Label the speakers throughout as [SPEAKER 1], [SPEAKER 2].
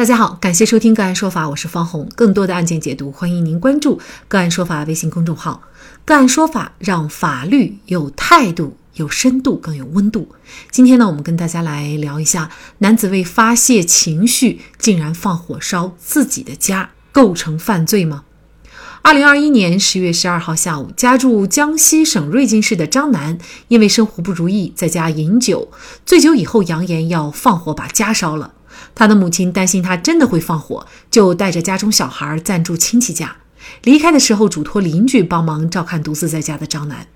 [SPEAKER 1] 大家好，感谢收听个案说法，我是方红。更多的案件解读，欢迎您关注个案说法微信公众号。个案说法让法律有态度、有深度、更有温度。今天呢，我们跟大家来聊一下，男子为发泄情绪，竟然放火烧自己的家，构成犯罪吗？二零二一年十月十二号下午，家住江西省瑞金市的张楠，因为生活不如意，在家饮酒，醉酒以后扬言要放火把家烧了。他的母亲担心他真的会放火，就带着家中小孩暂住亲戚家。离开的时候，嘱托邻居帮忙照看独自在家的张楠。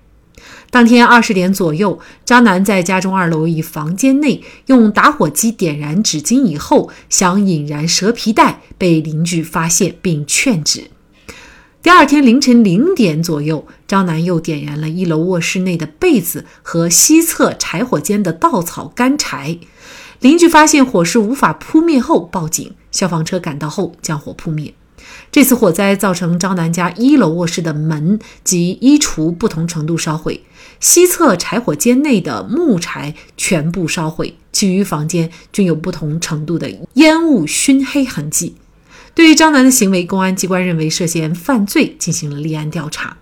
[SPEAKER 1] 当天二十点左右，张楠在家中二楼一房间内用打火机点燃纸巾以后，想引燃蛇皮袋，被邻居发现并劝止。第二天凌晨零点左右，张楠又点燃了一楼卧室内的被子和西侧柴火间的稻草干柴。邻居发现火势无法扑灭后报警，消防车赶到后将火扑灭。这次火灾造成张楠家一楼卧室的门及衣橱不同程度烧毁，西侧柴火间内的木柴全部烧毁，其余房间均有不同程度的烟雾熏黑痕迹。对于张楠的行为，公安机关认为涉嫌犯罪，进行了立案调查。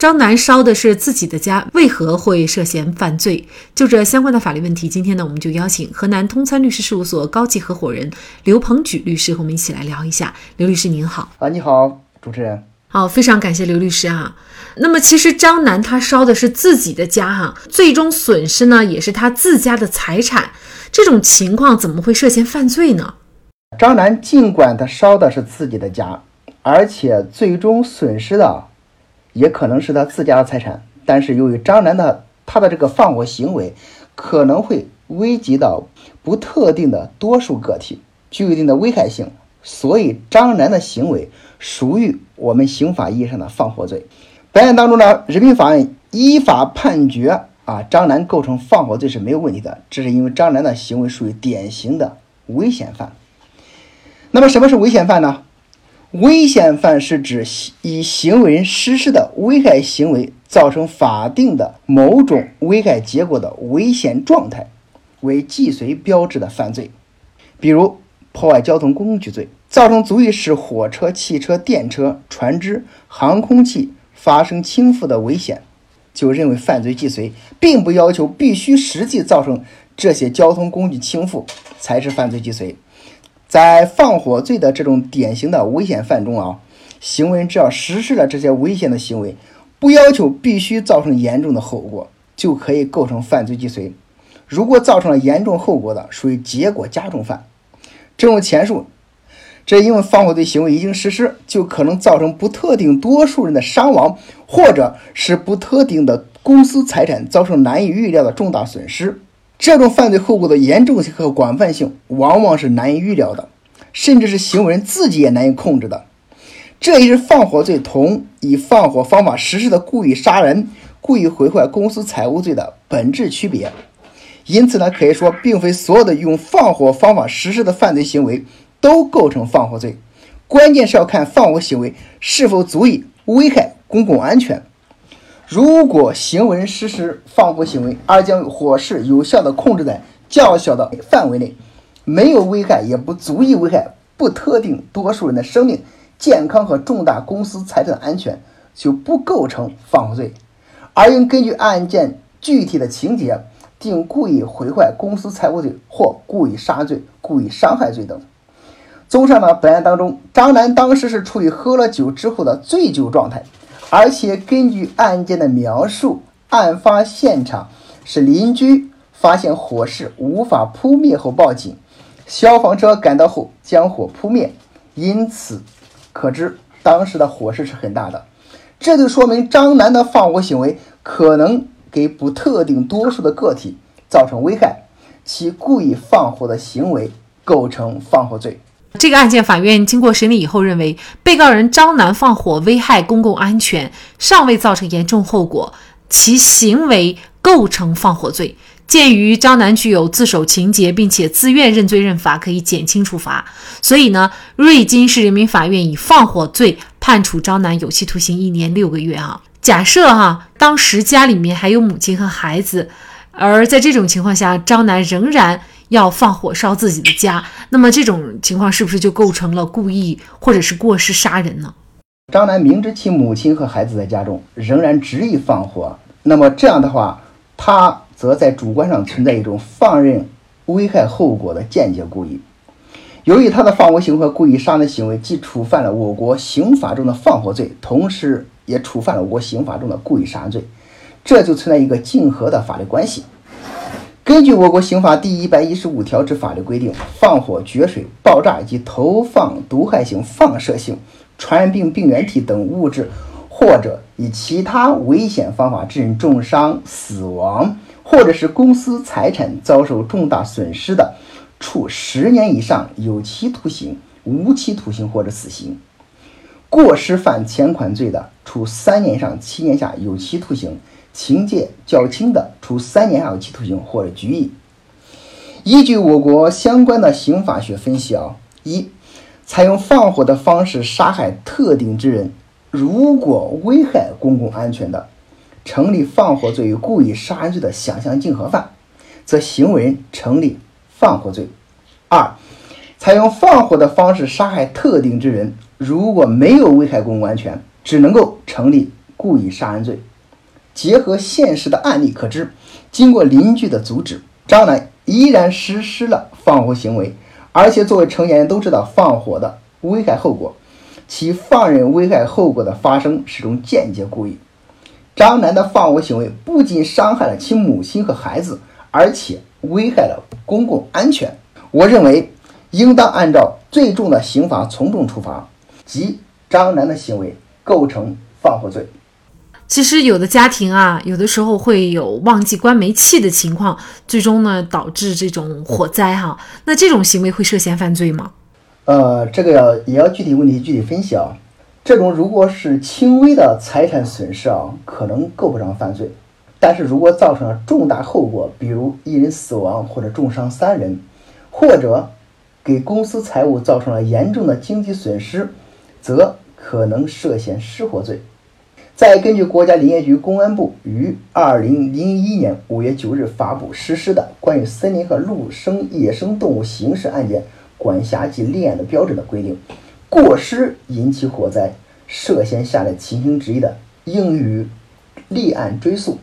[SPEAKER 1] 张楠烧的是自己的家，为何会涉嫌犯罪？就这相关的法律问题，今天呢，我们就邀请河南通参律师事务所高级合伙人刘鹏举律师和我们一起来聊一下。刘律师您好，
[SPEAKER 2] 啊，你好，主持人，
[SPEAKER 1] 好，非常感谢刘律师啊。那么其实张楠他烧的是自己的家哈，最终损失呢也是他自家的财产，这种情况怎么会涉嫌犯罪呢？
[SPEAKER 2] 张楠尽管他烧的是自己的家，而且最终损失的。也可能是他自家的财产，但是由于张楠的他的这个放火行为可能会危及到不特定的多数个体，具有一定的危害性，所以张楠的行为属于我们刑法意义上的放火罪。本案当中呢，人民法院依法判决啊，张楠构成放火罪是没有问题的，这是因为张楠的行为属于典型的危险犯。那么什么是危险犯呢？危险犯是指以行为人实施的危害行为造成法定的某种危害结果的危险状态为既遂标志的犯罪，比如破坏交通工具罪，造成足以使火车、汽车、电车、船只、航空器发生倾覆的危险，就认为犯罪既遂，并不要求必须实际造成这些交通工具倾覆才是犯罪既遂。在放火罪的这种典型的危险犯中啊，行为人只要实施了这些危险的行为，不要求必须造成严重的后果，就可以构成犯罪既遂。如果造成了严重后果的，属于结果加重犯。这种前述，这因为放火罪行为一经实施，就可能造成不特定多数人的伤亡，或者使不特定的公司财产遭受难以预料的重大损失。这种犯罪后果的严重性和广泛性往往是难以预料的，甚至是行为人自己也难以控制的。这也是放火罪同以放火方法实施的故意杀人、故意毁坏公司财物罪的本质区别。因此呢，可以说，并非所有的用放火方法实施的犯罪行为都构成放火罪，关键是要看放火行为是否足以危害公共安全。如果行为人实施放火行为，而将火势有效地控制在较小的范围内，没有危害，也不足以危害不特定多数人的生命、健康和重大公司财产安全，就不构成放火罪，而应根据案件具体的情节定故意毁坏公司财物罪或故意杀罪、故意伤害罪等。综上呢，本案当中，张楠当时是处于喝了酒之后的醉酒状态。而且根据案件的描述，案发现场是邻居发现火势无法扑灭后报警，消防车赶到后将火扑灭，因此可知当时的火势是很大的。这就说明张楠的放火行为可能给不特定多数的个体造成危害，其故意放火的行为构成放火罪。
[SPEAKER 1] 这个案件，法院经过审理以后认为，被告人张楠放火危害公共安全，尚未造成严重后果，其行为构成放火罪。鉴于张楠具有自首情节，并且自愿认罪认罚，可以减轻处罚，所以呢，瑞金市人民法院以放火罪判处张楠有期徒刑一年六个月。哈，假设哈，当时家里面还有母亲和孩子，而在这种情况下，张楠仍然。要放火烧自己的家，那么这种情况是不是就构成了故意或者是过失杀人呢？
[SPEAKER 2] 张楠明知其母亲和孩子在家中，仍然执意放火，那么这样的话，他则在主观上存在一种放任危害后果的间接故意。由于他的放火行为和故意杀人行为既触犯了我国刑法中的放火罪，同时也触犯了我国刑法中的故意杀人罪，这就存在一个竞合的法律关系。根据我国刑法第一百一十五条之法律规定，放火、决水、爆炸以及投放毒害性、放射性、传染病病原体等物质，或者以其他危险方法致人重伤、死亡，或者是公司财产遭受重大损失的。处十年以上有期徒刑、无期徒刑或者死刑；过失犯前款罪的，处三年以上七年下有期徒刑；情节较轻的，处三年有期徒刑或者拘役。依据我国相关的刑法学分析啊，一，采用放火的方式杀害特定之人，如果危害公共安全的，成立放火罪与故意杀人罪的想象竞合犯，则行为人成立。放火罪，二，采用放火的方式杀害特定之人，如果没有危害公共安全，只能够成立故意杀人罪。结合现实的案例可知，经过邻居的阻止，张楠依然实施了放火行为，而且作为成年人都知道放火的危害后果，其放任危害后果的发生是种间接故意。张楠的放火行为不仅伤害了其母亲和孩子，而且。危害了公共安全，我认为应当按照最重的刑罚从重处罚，即张楠的行为构成放火罪。
[SPEAKER 1] 其实有的家庭啊，有的时候会有忘记关煤气的情况，最终呢导致这种火灾哈。那这种行为会涉嫌犯罪吗？
[SPEAKER 2] 呃，这个要也要具体问题具体分析啊。这种如果是轻微的财产损失啊，可能够不上犯罪。但是如果造成了重大后果，比如一人死亡或者重伤三人，或者给公司财务造成了严重的经济损失，则可能涉嫌失火罪。再根据国家林业局、公安部于二零零一年五月九日发布实施的《关于森林和陆生野生动物刑事案件管辖及立案的标准》的规定，过失引起火灾，涉嫌下列情形之一的，应予立案追诉。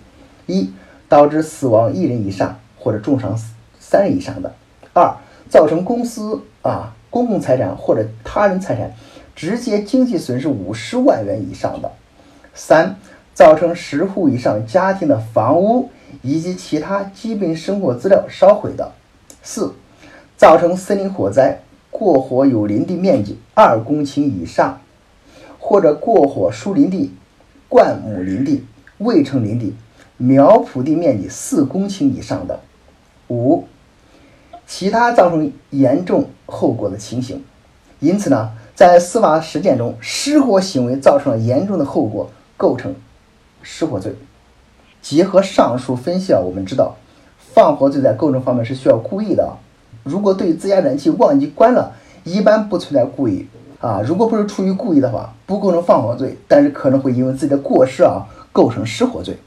[SPEAKER 2] 一、导致死亡一人以上或者重伤三人以上的；二、造成公司啊公共财产或者他人财产直接经济损失五十万元以上的；三、造成十户以上家庭的房屋以及其他基本生活资料烧毁的；四、造成森林火灾过火有林地面积二公顷以上，或者过火疏林地、灌木林地、未成林地。苗圃地面积四公顷以上的，五，其他造成严重后果的情形。因此呢，在司法实践中，失火行为造成了严重的后果，构成失火罪。结合上述分析啊，我们知道，放火罪在构成方面是需要故意的。如果对自家燃气忘记关了，一般不存在故意啊。如果不是出于故意的话，不构成放火罪，但是可能会因为自己的过失啊，构成失火罪。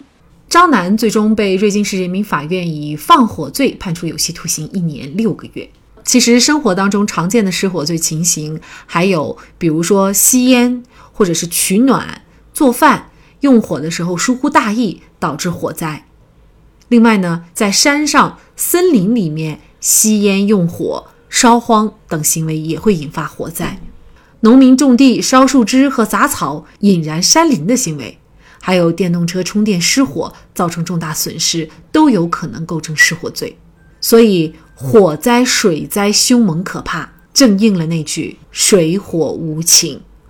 [SPEAKER 1] 张楠最终被瑞金市人民法院以放火罪判处有期徒刑一年六个月。其实生活当中常见的失火罪情形还有，比如说吸烟，或者是取暖、做饭，用火的时候疏忽大意导致火灾。另外呢，在山上、森林里面吸烟、用火、烧荒等行为也会引发火灾。农民种地烧树枝和杂草引燃山林的行为。还有电动车充电失火造成重大损失，都有可能构成失火罪。所以，火灾、水灾凶猛可怕，正应了那句“水火无情”。